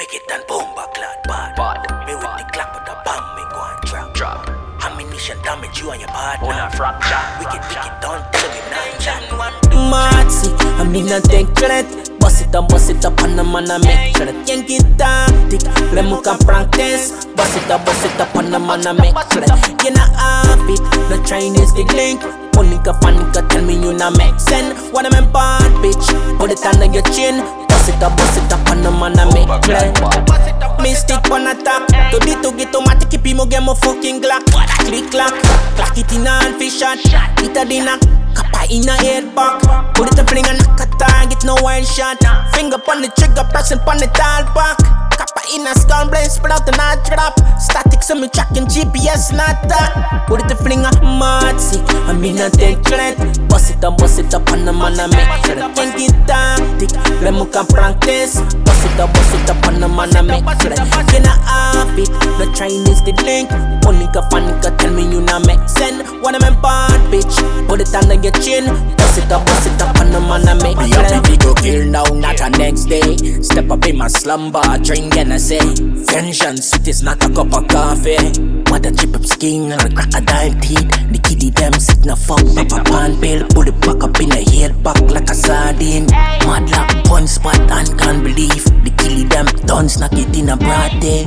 Wicked and bomba clad bad. Bad. Me with the clap of the bomb, me go and drop. Drop. Ammunition damage you and your partner. On a fracture. Wicked, wicked, don't tell me chat. Marty, I mean I take credit Bust it up, bust it up on the man I make credit Yankee tactic, let me can practice Bust it up, bust it up on the man I make credit You not have it, no Chinese the link Monica, panica, tell me you not make sense What I'm in bad bitch, put it under your chin Bust it up, bust it up on the man attack To di to get to mati keep mo get mo fucking glock. Click clack, clack it in a fish shot. It a dinner, kapa in a head back Put it a fling and knock a get no wild shot. Finger on the trigger, pressing on the dial back Kappa in a skull, blade spread out and I drop. Static, so me tracking GPS, not that. Put it a fling a matzi, I mean a take credit Bust it up, bust it up on the man I make credit Can't get tactic, let me can practice. Bust it up, bust it up on the man I make credit You not have it, no Chinese the link Monica, panica, tell me you not make sense What I'm in bad bitch, put it under your chin Bust it up, bust it up on the man I make Me credit happy to kill now, not a next day. Step up in my slumber, drink and I say, Vengeance, it is not a cup of coffee. What a chip up skin and a crocodile teeth. The kitty them sit na fuck up a pan pill. Pull it back up in a head back like a sardine. Mad like one spot and can't believe. The tons knock it in a broad day.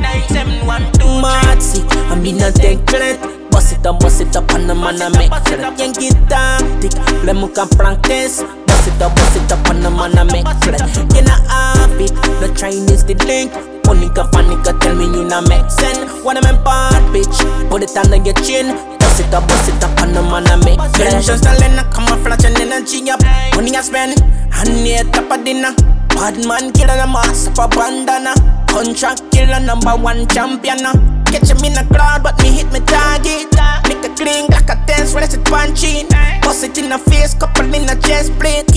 Matzi, I mean I take credit Bust it up, bust it up on the man I make credit Yankee tactic, let me can practice Bust it up, bust it up on the man I make credit You not have it, no Chinese the link Monica, panica, tell me you not make sense I'm in bad bitch, put it under your chin Bust it up, bust it up on the man I make credit Just a lena, camouflage and energy up Money I spend, and near top of dinner Bad man killer the master for bandana. Contract killer number one champion. Catch him in the crowd but me hit me target. Make a clean like a dance, when I punchy Bust it in the face, couple in the chest plate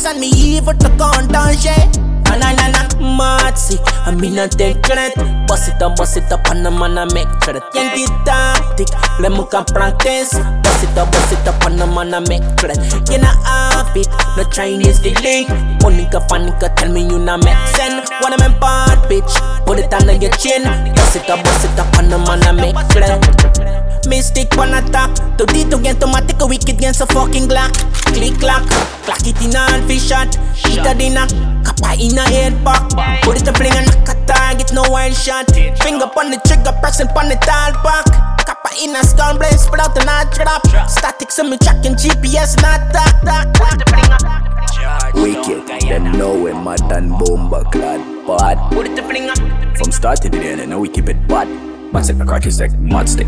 It and me evil to and yeah Na na na na Matzi, I mean I take credit Bust it up, bust it up on the man I make credit Yankee tactic, let me can practice. Bust it up, bust it up on the man I make credit You not have it, no Chinese the link Monica, panica, tell me you not make sense. I'm in bad bitch, put it under your chin. Bust it up, bust it up on the man I make credit Mystic on attack To di to get automatic a wicked against a fucking glock. Click clack, clack it in a fish shot. Hit a dinner, kappa in a head back Put it a fling and knock a target, no wild shot. Finger on the trigger, pressing on the dial back Kappa in a blade spread out and I drop Static, so me tracking GPS, not that, that, that Wicked, them know we mad and bomba clad bad. Put it a fling, From start to the end, I know we keep it bad. The crack is like mud stick.